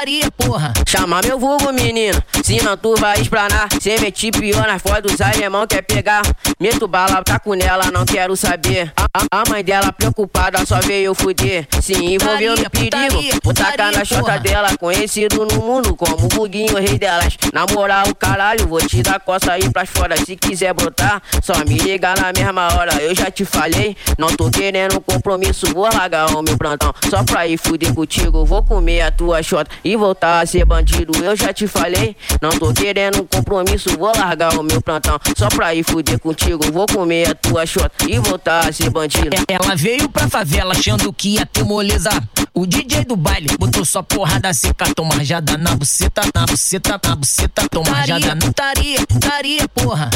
putaria, porra. Chama meu vulgo, menino, se não tu vai explanar. Cê mete pior nas fotos dos alemão quer pegar. Meto bala, tá com ela, não quero saber. A, a, mãe dela preocupada só veio fuder. Se envolveu no perigo, vou tacar na chota dela. Conhecido no mundo como Buguinho, rei delas. Na moral, caralho, vou te dar coça aí pras fora. Se quiser brotar, só me liga na mesma hora. Eu já te falei, não tô querendo compromisso. Vou largar o meu plantão só pra ir fuder contigo. Vou comer a tua chota e voltar a ser bandido. Eu já te falei, não tô querendo compromisso. Vou largar o meu plantão só pra ir fuder contigo. Vou comer a tua chota e voltar a ser bandido. Ela veio pra favela achando que ia ter moleza. O DJ do baile botou só porrada seca, toma rajada na buceta, na buceta, na buceta, toma rajada na putaria, putaria, porra.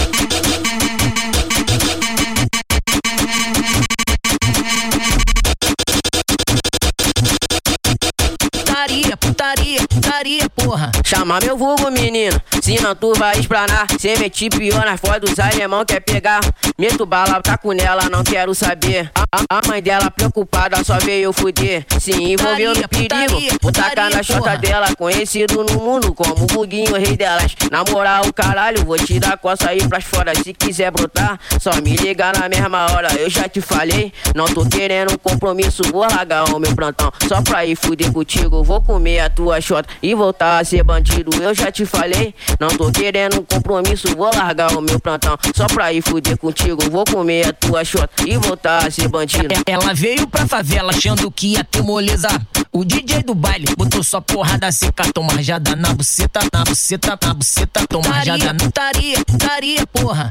Putaria, putaria, putaria, porra. Chama meu vulgo, menino, se não tu vai explanar. Cê mete pior nas fotos dos alemão quer pegar. Meto bala, tá com ela, não quero saber. A, a- mãe dela preocupada só veio fuder. Se envolveu no perigo, vou tacar na chota dela. Conhecido no mundo como Buguinho, rei delas. Na moral, caralho, vou te dar coça aí pras fora. Se quiser brotar, só me liga na mesma hora. Eu já te falei, não tô querendo compromisso. Vou largar o meu plantão só pra ir fuder contigo. Vou comer a tua chota e voltar a ser bandido. Eu já te falei, não tô querendo compromisso. Vou largar o meu plantão só pra ir fuder contigo. Vou comer a tua chota e voltar a ser bandido. Ela veio pra favela achando que ia ter moleza. O DJ do baile botou só porrada seca, toma rajada na buceta, na buceta, na buceta, toma rajada na putaria, putaria, porra.